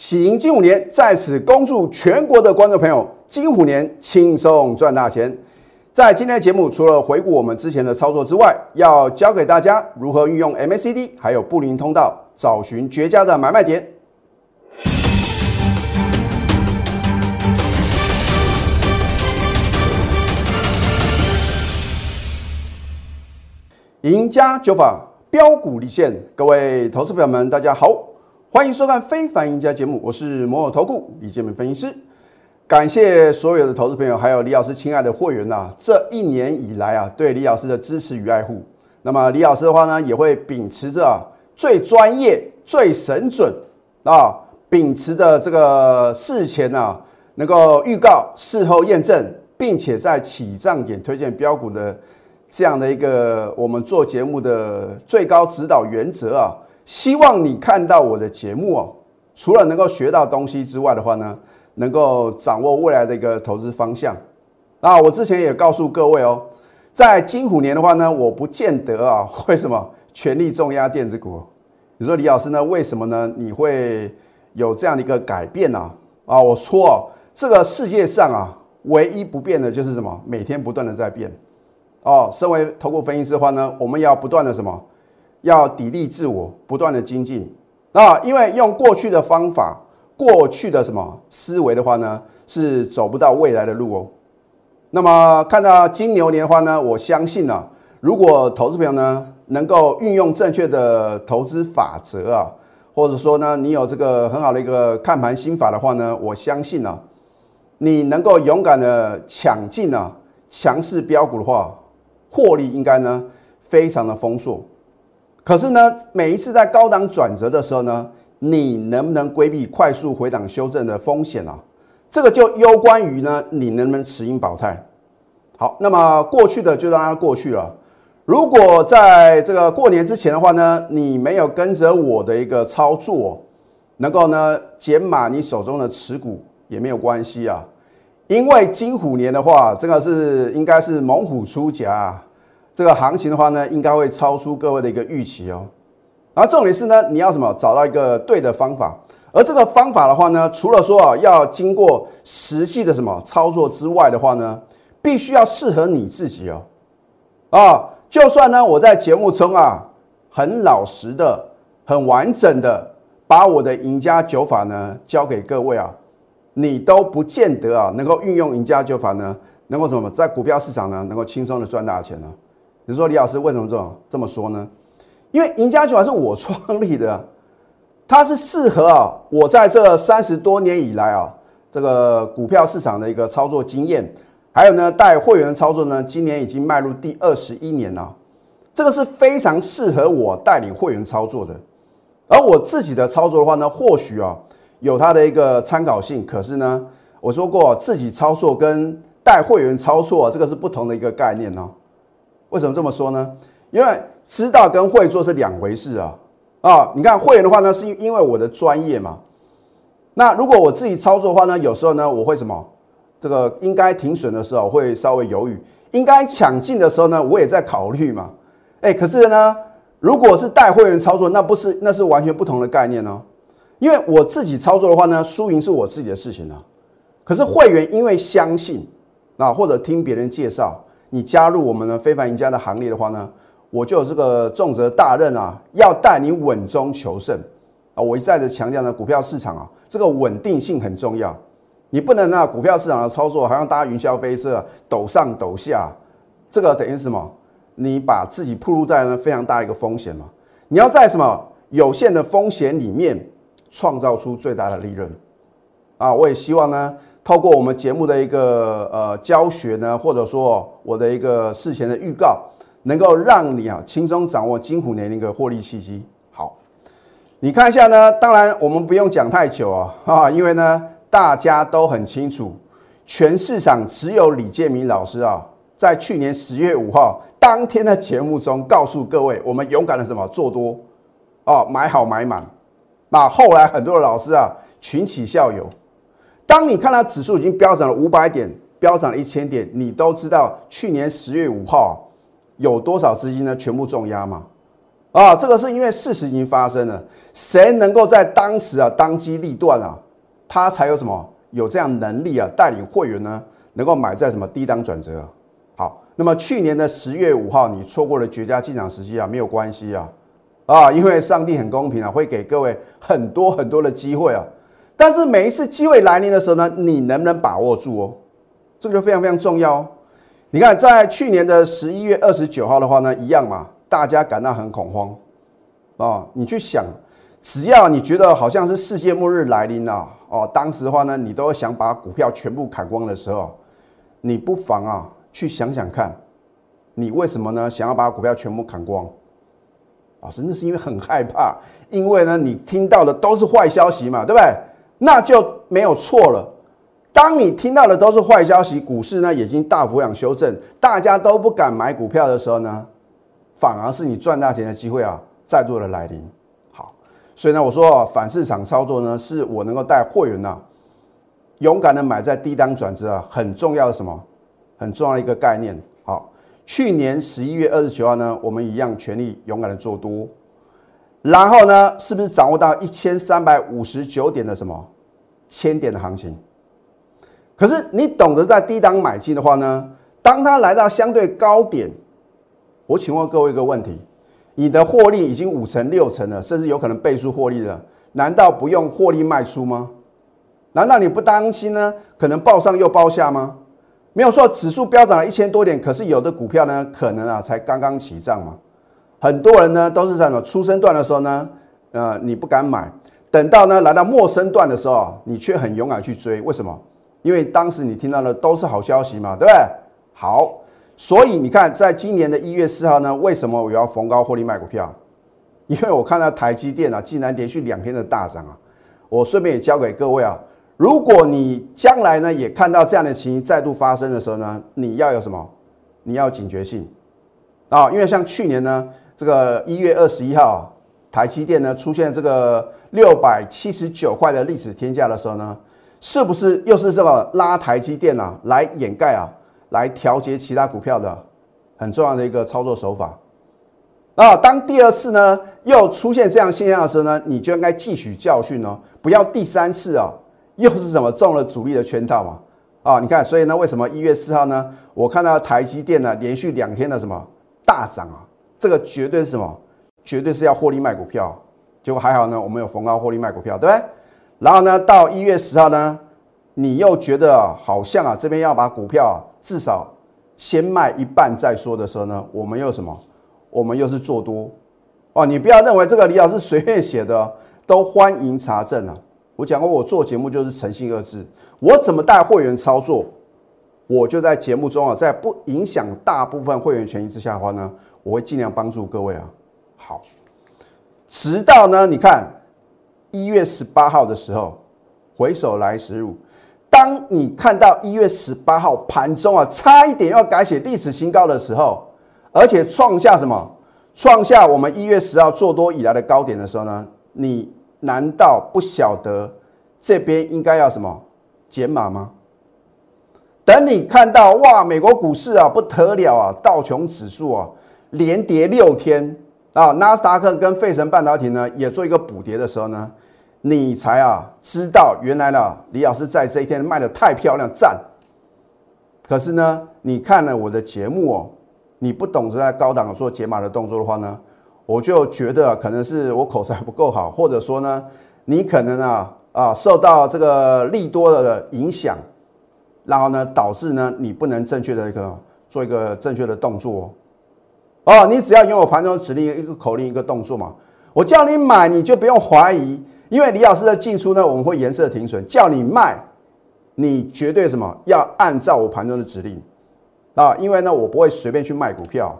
喜迎金虎年，在此恭祝全国的观众朋友金虎年轻松赚大钱。在今天的节目，除了回顾我们之前的操作之外，要教给大家如何运用 MACD 还有布林通道，找寻绝佳的买卖点。赢家九法标股立现，各位投资朋友们，大家好，欢迎收看《非凡赢家》节目，我是摩尔投顾李建明分析师。感谢所有的投资朋友，还有李老师亲爱的会员呐，这一年以来啊，对李老师的支持与爱护。那么李老师的话呢，也会秉持着啊最专业、最神准啊，秉持着这个事前啊能够预告、事后验证，并且在起涨点推荐标股的。这样的一个我们做节目的最高指导原则啊，希望你看到我的节目哦，除了能够学到东西之外的话呢，能够掌握未来的一个投资方向。啊，我之前也告诉各位哦，在金虎年的话呢，我不见得啊，为什么全力重压电子股？你说李老师呢？为什么呢？你会有这样的一个改变呢？啊，我说哦，这个世界上啊，唯一不变的就是什么？每天不断的在变。哦，身为投顾分析师的话呢，我们要不断的什么？要砥砺自我，不断的精进啊！因为用过去的方法、过去的什么思维的话呢，是走不到未来的路哦。那么看到金牛年的话呢，我相信呢，如果投资朋友呢能够运用正确的投资法则啊，或者说呢你有这个很好的一个看盘心法的话呢，我相信呢，你能够勇敢的抢进啊强势标股的话。获利应该呢非常的丰硕，可是呢每一次在高档转折的时候呢，你能不能规避快速回档修正的风险啊？这个就攸关于呢你能不能持盈保泰。好，那么过去的就让它过去了。如果在这个过年之前的话呢，你没有跟着我的一个操作，能够呢减码你手中的持股也没有关系啊。因为金虎年的话，这个是应该是猛虎出夹，这个行情的话呢，应该会超出各位的一个预期哦。然后重点是呢，你要什么？找到一个对的方法。而这个方法的话呢，除了说啊，要经过实际的什么操作之外的话呢，必须要适合你自己哦。啊，就算呢，我在节目中啊，很老实的、很完整的把我的赢家九法呢教给各位啊。你都不见得啊，能够运用赢家九法呢，能够什么在股票市场呢，能够轻松的赚大钱呢？你说李老师为什么这么这么说呢？因为赢家九法是我创立的，它是适合啊，我在这三十多年以来啊，这个股票市场的一个操作经验，还有呢带会员操作呢，今年已经迈入第二十一年了，这个是非常适合我带领会员操作的，而我自己的操作的话呢，或许啊。有它的一个参考性，可是呢，我说过自己操作跟带会员操作这个是不同的一个概念哦。为什么这么说呢？因为知道跟会做是两回事啊啊！你看会员的话呢，是因为我的专业嘛。那如果我自己操作的话呢，有时候呢，我会什么？这个应该停损的时候会稍微犹豫，应该抢进的时候呢，我也在考虑嘛。哎，可是呢，如果是带会员操作，那不是那是完全不同的概念哦。因为我自己操作的话呢，输赢是我自己的事情啊。可是会员因为相信啊，或者听别人介绍，你加入我们的非凡赢家的行列的话呢，我就有这个重责大任啊，要带你稳中求胜啊。我一再的强调呢，股票市场啊，这个稳定性很重要。你不能那股票市场的操作好像搭云霄飞车，抖上抖下，这个等于什么？你把自己暴露在呢非常大的一个风险嘛。你要在什么有限的风险里面。创造出最大的利润，啊，我也希望呢，透过我们节目的一个呃教学呢，或者说我的一个事前的预告，能够让你啊轻松掌握金虎年的一个获利契机。好，你看一下呢，当然我们不用讲太久啊，啊，因为呢大家都很清楚，全市场只有李建明老师啊，在去年十月五号当天的节目中告诉各位，我们勇敢的什么做多，哦，买好买满。那后来很多的老师啊群起效尤，当你看到指数已经飙涨了五百点，飙涨了一千点，你都知道去年十月五号有多少资金呢？全部重压嘛？啊，这个是因为事实已经发生了，谁能够在当时啊当机立断啊，他才有什么有这样能力啊带领会员呢，能够买在什么低档转折。好，那么去年的十月五号你错过了绝佳进场时机啊，没有关系啊，啊，因为上帝很公平啊，会给各位很多很多的机会啊。但是每一次机会来临的时候呢，你能不能把握住哦？这个就非常非常重要哦。你看，在去年的十一月二十九号的话呢，一样嘛，大家感到很恐慌啊。你去想，只要你觉得好像是世界末日来临了哦，当时的话呢，你都想把股票全部砍光的时候，你不妨啊去想想看，你为什么呢想要把股票全部砍光？老师，那是因为很害怕，因为呢你听到的都是坏消息嘛，对不对？那就没有错了。当你听到的都是坏消息，股市呢已经大幅量修正，大家都不敢买股票的时候呢，反而是你赚大钱的机会啊，再度的来临。好，所以呢，我说反市场操作呢，是我能够带会员呐，勇敢的买在低档转折啊，很重要的什么？很重要的一个概念。好，去年十一月二十九号呢，我们一样全力勇敢的做多。然后呢，是不是掌握到一千三百五十九点的什么千点的行情？可是你懂得在低档买进的话呢，当它来到相对高点，我请问各位一个问题：你的获利已经五成六成了，甚至有可能倍数获利了，难道不用获利卖出吗？难道你不担心呢？可能报上又报下吗？没有错，指数飙涨了一千多点，可是有的股票呢，可能啊才刚刚起涨嘛。很多人呢都是在什么初升段的时候呢，呃，你不敢买，等到呢来到末升段的时候，你却很勇敢去追。为什么？因为当时你听到的都是好消息嘛，对不对？好，所以你看，在今年的一月四号呢，为什么我要逢高获利卖股票？因为我看到台积电啊，竟然连续两天的大涨啊！我顺便也教给各位啊，如果你将来呢也看到这样的情形再度发生的时候呢，你要有什么？你要警觉性啊！因为像去年呢。这个一月二十一号，台积电呢出现这个六百七十九块的历史天价的时候呢，是不是又是这个拉台积电啊来掩盖啊，来调节其他股票的很重要的一个操作手法？啊，当第二次呢又出现这样现象的时候呢，你就应该汲取教训哦，不要第三次啊又是什么中了主力的圈套嘛？啊，你看，所以呢，为什么一月四号呢，我看到台积电呢连续两天的什么大涨啊？这个绝对是什么？绝对是要获利卖股票。结果还好呢，我们有逢高获利卖股票，对不对？然后呢，到一月十号呢，你又觉得好像啊，这边要把股票至少先卖一半再说的时候呢，我们又什么？我们又是做多哦。你不要认为这个李老师随便写的，都欢迎查证啊。我讲过，我做节目就是诚信二字。我怎么带会员操作？我就在节目中啊，在不影响大部分会员权益之下的话呢。我会尽量帮助各位啊，好，直到呢，你看一月十八号的时候，回首来时路，当你看到一月十八号盘中啊，差一点要改写历史新高的时候，而且创下什么？创下我们一月十号做多以来的高点的时候呢？你难道不晓得这边应该要什么减码吗？等你看到哇，美国股市啊不得了啊，道琼指数啊。连跌六天啊，纳斯达克跟费城半导体呢也做一个补跌的时候呢，你才啊知道原来呢李老师在这一天卖的太漂亮赞。可是呢，你看了我的节目哦，你不懂得在高档做解码的动作的话呢，我就觉得可能是我口才不够好，或者说呢，你可能啊啊受到这个利多的影响，然后呢导致呢你不能正确的一个做一个正确的动作。哦，哦你只要拥有盘中指令一个口令一个动作嘛，我叫你买你就不用怀疑，因为李老师的进出呢，我们会颜色停损，叫你卖，你绝对什么要按照我盘中的指令。啊，因为呢我不会随便去卖股票，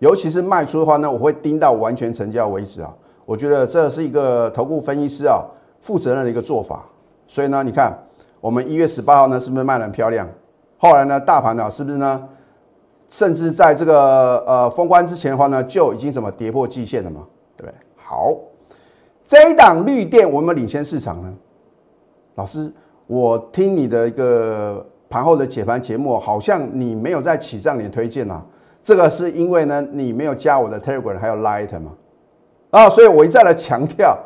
尤其是卖出的话呢，我会盯到完全成交为止啊，我觉得这是一个投顾分析师啊负责任的一个做法，所以呢，你看我们一月十八号呢是不是卖的很漂亮？后来呢大盘呢是不是呢？甚至在这个呃封关之前的话呢，就已经什么跌破季线了嘛，对不对？好，这一档绿电我们领先市场呢。老师，我听你的一个盘后的解盘节目，好像你没有在起涨点推荐啊。这个是因为呢，你没有加我的 Telegram 还有 Light 嘛？啊，所以我一再的强调，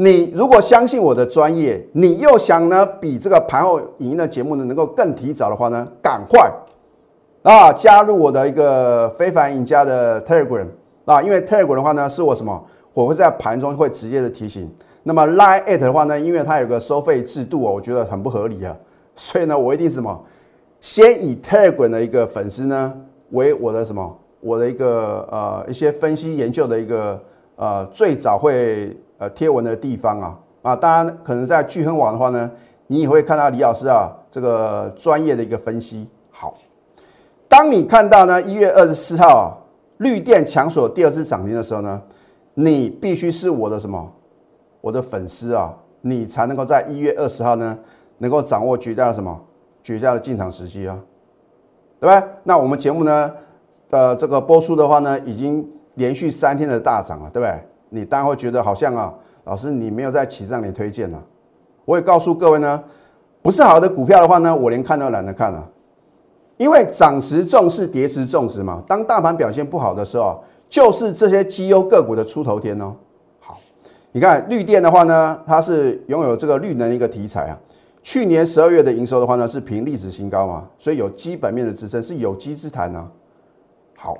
你如果相信我的专业，你又想呢比这个盘后影音的节目呢能够更提早的话呢，赶快啊加入我的一个非凡赢家的 Telegram 啊，因为 Telegram 的话呢是我什么，我会在盘中会直接的提醒。那么 Line at 的话呢，因为它有个收费制度哦，我觉得很不合理啊，所以呢，我一定什么，先以 Telegram 的一个粉丝呢为我的什么，我的一个呃一些分析研究的一个呃最早会呃贴文的地方啊啊，当然可能在聚亨网的话呢，你也会看到李老师啊这个专业的一个分析。好，当你看到呢一月二十四号绿电强锁第二次涨停的时候呢，你必须是我的什么？我的粉丝啊，你才能够在一月二十号呢，能够掌握绝佳的什么绝佳的进场时机啊，对不对？那我们节目呢，呃，这个播出的话呢，已经连续三天的大涨了，对不对？你当然会觉得好像啊，老师你没有在起上里推荐了。我也告诉各位呢，不是好的股票的话呢，我连看都懒得看了，因为涨时重视，跌时重视嘛。当大盘表现不好的时候，就是这些绩优个股的出头天哦。好你看绿电的话呢，它是拥有这个绿能一个题材啊。去年十二月的营收的话呢，是平历史新高嘛，所以有基本面的支撑，是有机之谈啊。好，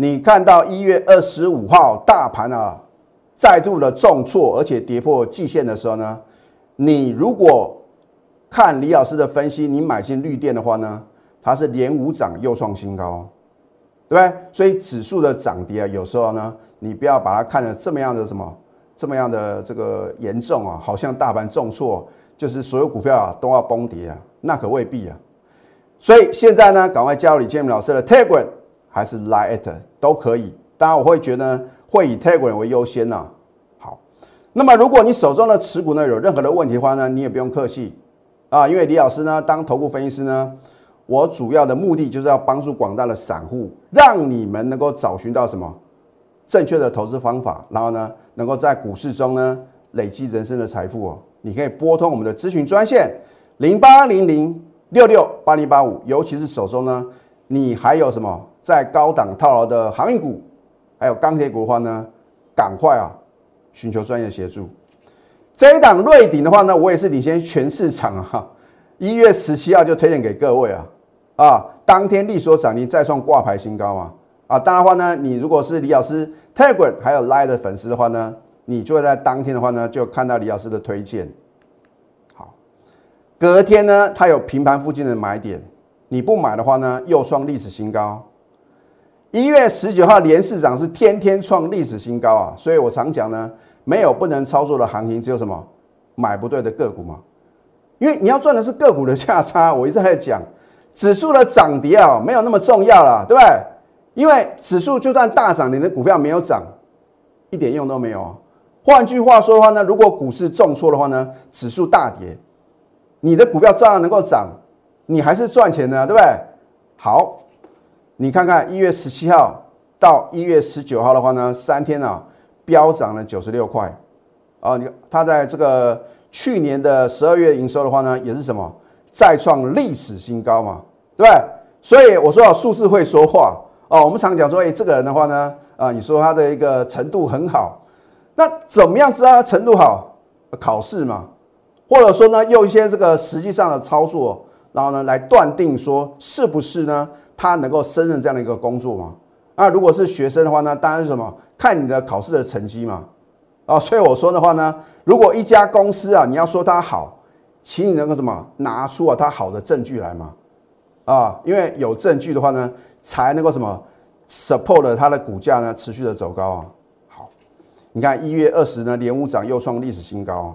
你看到一月二十五号大盘啊再度的重挫，而且跌破季线的时候呢，你如果看李老师的分析，你买进绿电的话呢，它是连五涨又创新高，对不对？所以指数的涨跌啊，有时候呢，你不要把它看成这么样的什么。这么样的这个严重啊，好像大盘重挫，就是所有股票啊都要崩跌啊，那可未必啊。所以现在呢，赶快加入李建明老师的 Telegram 还是 Line 都可以。当然我会觉得会以 Telegram 为优先呐。好，那么如果你手中的持股呢有任何的问题的话呢，你也不用客气啊，因为李老师呢当投顾分析师呢，我主要的目的就是要帮助广大的散户，让你们能够找寻到什么？正确的投资方法，然后呢，能够在股市中呢累积人生的财富哦。你可以拨通我们的咨询专线零八零零六六八零八五，尤其是手中呢，你还有什么在高档套牢的航运股，还有钢铁股的话呢，赶快啊寻求专业协助。这一档瑞鼎的话呢，我也是领先全市场啊，一月十七号就推荐给各位啊啊，当天利索涨停再创挂牌新高啊。啊，当然的话呢，你如果是李老师 Telegram 还有 Line 的粉丝的话呢，你就会在当天的话呢，就看到李老师的推荐。好，隔天呢，它有平盘附近的买点，你不买的话呢，又创历史新高。一月十九号连市涨是天天创历史新高啊，所以我常讲呢，没有不能操作的行情，只有什么买不对的个股嘛。因为你要赚的是个股的价差，我一直在讲，指数的涨跌啊，没有那么重要了，对不对？因为指数就算大涨，你的股票没有涨，一点用都没有。换句话说的话呢，如果股市重挫的话呢，指数大跌，你的股票照样能够涨，你还是赚钱的，对不对？好，你看看一月十七号到一月十九号的话呢，三天啊，飙涨了九十六块啊。你它在这个去年的十二月营收的话呢，也是什么再创历史新高嘛，对不对？所以我说啊，数字会说话。哦，我们常讲说，哎，这个人的话呢，啊，你说他的一个程度很好，那怎么样知道他程度好？考试嘛，或者说呢，用一些这个实际上的操作，然后呢，来断定说是不是呢，他能够胜任这样的一个工作吗？啊，如果是学生的话呢，当然是什么，看你的考试的成绩嘛。啊，所以我说的话呢，如果一家公司啊，你要说它好，请你能够什么，拿出啊它好的证据来嘛。啊，因为有证据的话呢。才能够什么 support 它的股价呢持续的走高啊？好，你看一月二十呢连五涨又创历史新高，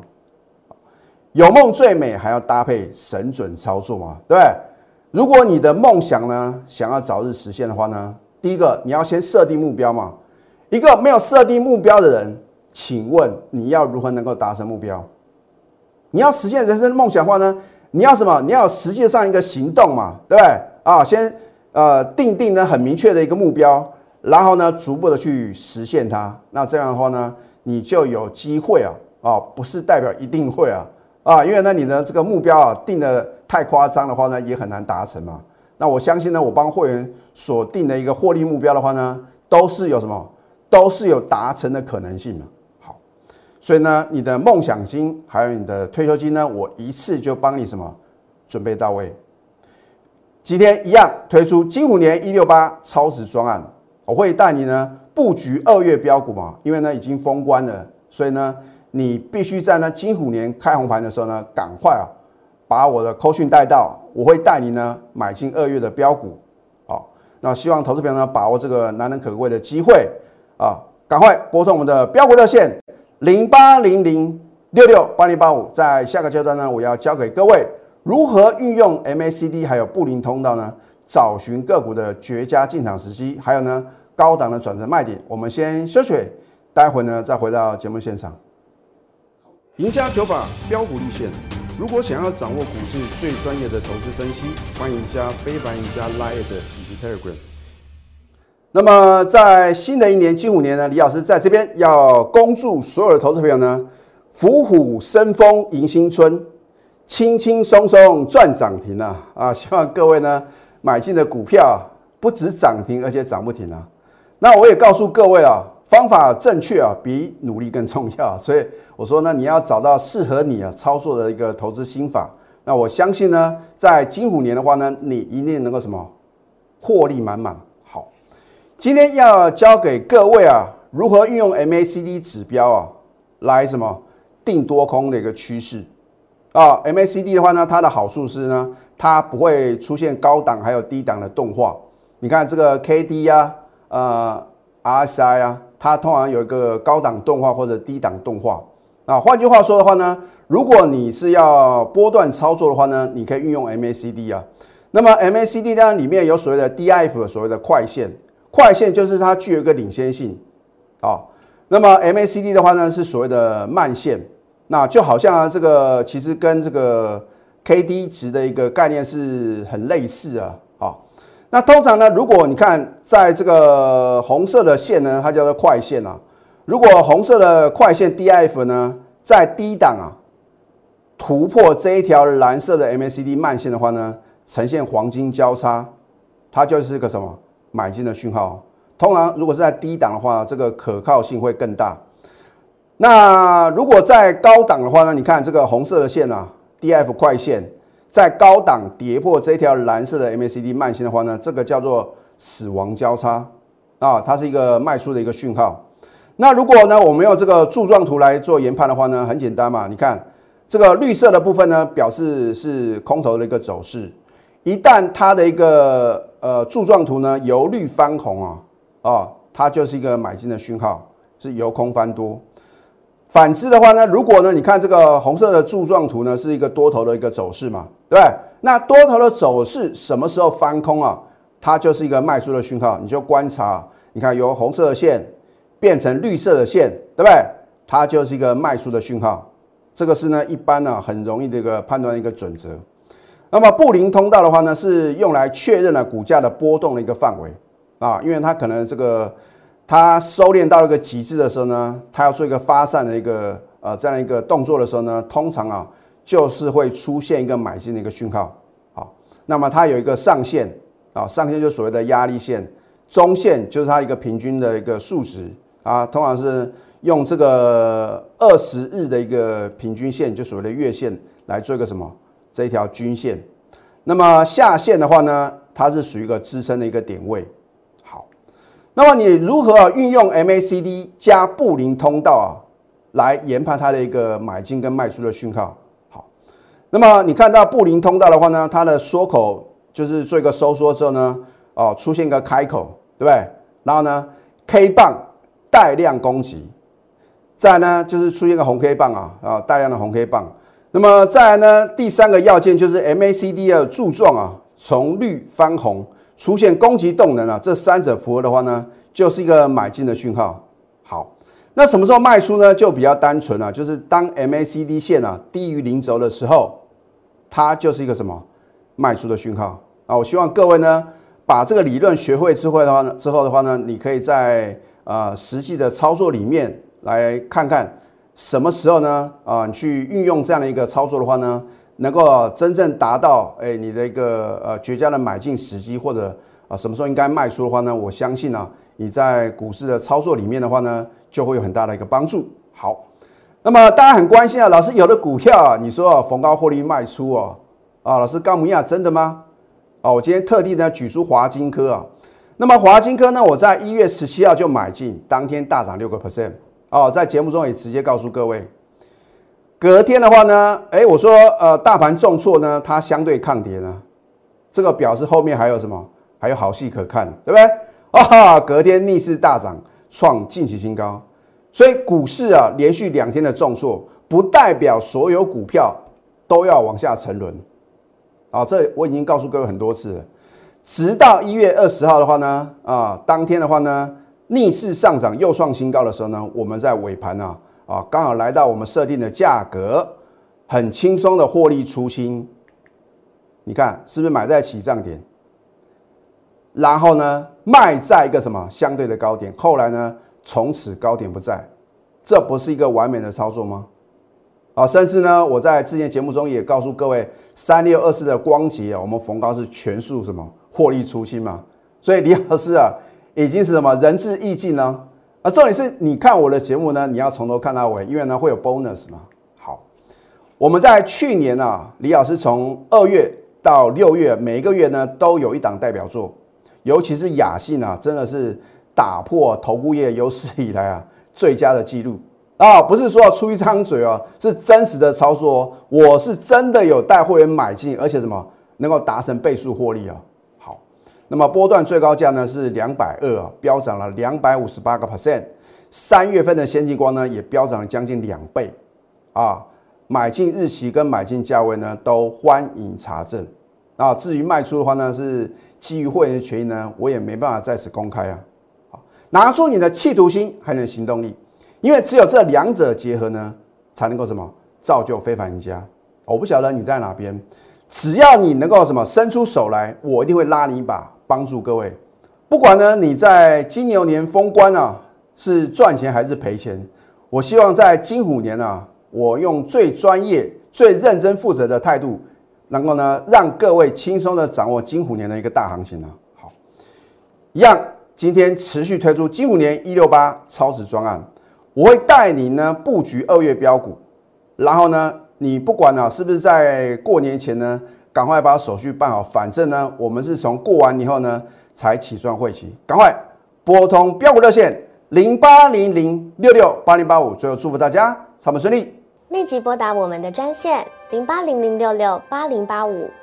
有梦最美还要搭配神准操作嘛？对不对？如果你的梦想呢想要早日实现的话呢，第一个你要先设定目标嘛。一个没有设定目标的人，请问你要如何能够达成目标？你要实现人生的梦想的话呢，你要什么？你要实际上一个行动嘛？对不对？啊，先。呃，定定呢很明确的一个目标，然后呢逐步的去实现它。那这样的话呢，你就有机会啊，啊，不是代表一定会啊，啊，因为呢你的这个目标啊定的太夸张的话呢，也很难达成嘛。那我相信呢，我帮会员所定的一个获利目标的话呢，都是有什么，都是有达成的可能性的。好，所以呢，你的梦想金还有你的退休金呢，我一次就帮你什么准备到位。今天一样推出金虎年一六八超值专案，我会带你呢布局二月标股嘛，因为呢已经封关了，所以呢你必须在呢金虎年开红盘的时候呢，赶快啊把我的扣讯带到，我会带你呢买进二月的标股。那希望投资朋友呢把握这个难能可贵的机会啊，赶快拨通我们的标股热线零八零零六六八零八五。在下个阶段呢，我要教给各位如何运用 MACD 还有布林通道呢，找寻个股的绝佳进场时机，还有呢高档的转折卖点。我们先休息，待会呢再回到节目现场。赢家九法标股立线。如果想要掌握股市最专业的投资分析，欢迎加非凡、加 Line 以及 Telegram。那么在新的一年金虎年呢，李老师在这边要恭祝所有的投资朋友呢，虎虎生风迎新春，轻轻松松赚涨停啊！啊，希望各位呢买进的股票不止涨停，而且涨不停啊！那我也告诉各位啊。方法正确啊，比努力更重要。所以我说呢，你要找到适合你啊操作的一个投资心法。那我相信呢，在金虎年的话呢，你一定能够什么获利满满。好，今天要教给各位啊，如何运用 MACD 指标啊，来什么定多空的一个趋势啊。MACD 的话呢，它的好处是呢，它不会出现高档还有低档的动画。你看这个 KD 呀，呃，RSI 啊。它通常有一个高档动画或者低档动画啊。换句话说的话呢，如果你是要波段操作的话呢，你可以运用 MACD 啊。那么 MACD 呢里面有所谓的 DIF，所谓的快线，快线就是它具有一个领先性啊。那么 MACD 的话呢是所谓的慢线，那就好像这个其实跟这个 KD 值的一个概念是很类似啊。那通常呢，如果你看在这个红色的线呢，它叫做快线啊。如果红色的快线 D F 呢在低档啊突破这一条蓝色的 MACD 慢线的话呢，呈现黄金交叉，它就是个什么买进的讯号。通常如果是在低档的话，这个可靠性会更大。那如果在高档的话呢，你看这个红色的线啊，D F 快线。在高档跌破这条蓝色的 MACD 慢线的话呢，这个叫做死亡交叉啊，它是一个卖出的一个讯号。那如果呢，我们用这个柱状图来做研判的话呢，很简单嘛，你看这个绿色的部分呢，表示是空头的一个走势。一旦它的一个呃柱状图呢由绿翻红啊，啊，它就是一个买进的讯号，是由空翻多。反之的话呢，如果呢，你看这个红色的柱状图呢，是一个多头的一个走势嘛，对？那多头的走势什么时候翻空啊？它就是一个卖出的讯号。你就观察，你看由红色的线变成绿色的线，对不对？它就是一个卖出的讯号。这个是呢，一般呢很容易的一个判断一个准则。那么布林通道的话呢，是用来确认了股价的波动的一个范围啊，因为它可能这个。它收敛到了一个极致的时候呢，它要做一个发散的一个呃这样一个动作的时候呢，通常啊就是会出现一个买进的一个讯号。好，那么它有一个上限啊，上限就所谓的压力线，中线就是它一个平均的一个数值啊，通常是用这个二十日的一个平均线，就所谓的月线来做一个什么这一条均线。那么下线的话呢，它是属于一个支撑的一个点位。好那么你如何运用 MACD 加布林通道啊，来研判它的一个买进跟卖出的讯号？那么你看到布林通道的话呢，它的缩口就是做一个收缩之后呢，哦，出现一个开口，对不对？然后呢，K 棒带量攻击，再呢就是出现个红 K 棒啊，啊，带量的红 K 棒。那么再来呢，第三个要件就是 MACD 的柱状啊，从绿翻红。出现攻击动能啊，这三者符合的话呢，就是一个买进的讯号。好，那什么时候卖出呢？就比较单纯了，就是当 MACD 线啊低于零轴的时候，它就是一个什么卖出的讯号啊。我希望各位呢把这个理论学会之后的话呢，之后的话呢，你可以在啊实际的操作里面来看看什么时候呢啊你去运用这样的一个操作的话呢。能够真正达到哎你的一个呃绝佳的买进时机，或者啊什么时候应该卖出的话呢？我相信呢，你在股市的操作里面的话呢，就会有很大的一个帮助。好，那么大家很关心啊，老师有的股票啊，你说逢高获利卖出哦，啊，老师高明亚真的吗？哦，我今天特地呢举出华金科啊，那么华金科呢，我在一月十七号就买进，当天大涨六个 percent 哦，在节目中也直接告诉各位，隔天的话呢，哎，我说呃大盘重挫呢，它相对抗跌呢，这个表示后面还有什么？还有好戏可看，对不对？啊，隔天逆势大涨，创近期新高。所以股市啊，连续两天的重挫，不代表所有股票都要往下沉沦。啊，这我已经告诉各位很多次了。直到一月二十号的话呢，啊，当天的话呢，逆势上涨又创新高的时候呢，我们在尾盘啊，啊，刚好来到我们设定的价格，很轻松的获利出清。你看是不是买在起涨点？然后呢，卖在一个什么相对的高点？后来呢，从此高点不在，这不是一个完美的操作吗？啊，甚至呢，我在之前节目中也告诉各位，三六二四的光洁啊，我们逢高是全数什么获利出清嘛。所以李老师啊，已经是什么仁至义尽呢？啊，重点是你看我的节目呢，你要从头看到尾，因为呢会有 bonus 嘛。好，我们在去年啊，李老师从二月到六月，每一个月呢都有一档代表作，尤其是雅信啊，真的是打破投顾业有史以来啊最佳的记录。啊，不是说出一张嘴哦，是真实的操作哦。我是真的有带会员买进，而且什么能够达成倍数获利啊？好，那么波段最高价呢是两百二啊，飙涨了两百五十八个 percent。三月份的先进光呢也飙涨了将近两倍啊。买进日期跟买进价位呢都欢迎查证啊。至于卖出的话呢，是基于会员的权益呢，我也没办法在此公开啊。拿出你的企图心，还有行动力。因为只有这两者结合呢，才能够什么造就非凡赢家。我不晓得你在哪边，只要你能够什么伸出手来，我一定会拉你一把，帮助各位。不管呢你在金牛年封关啊，是赚钱还是赔钱，我希望在金虎年啊，我用最专业、最认真负责的态度，能够呢让各位轻松的掌握金虎年的一个大行情呢。好，一样，今天持续推出金五年一六八超值专案。我会带你呢布局二月标股，然后呢，你不管啊是不是在过年前呢，赶快把手续办好。反正呢，我们是从过完以后呢才起算会期，赶快拨通标股热线零八零零六六八零八五。最后祝福大家操盘顺利，立即拨打我们的专线零八零零六六八零八五。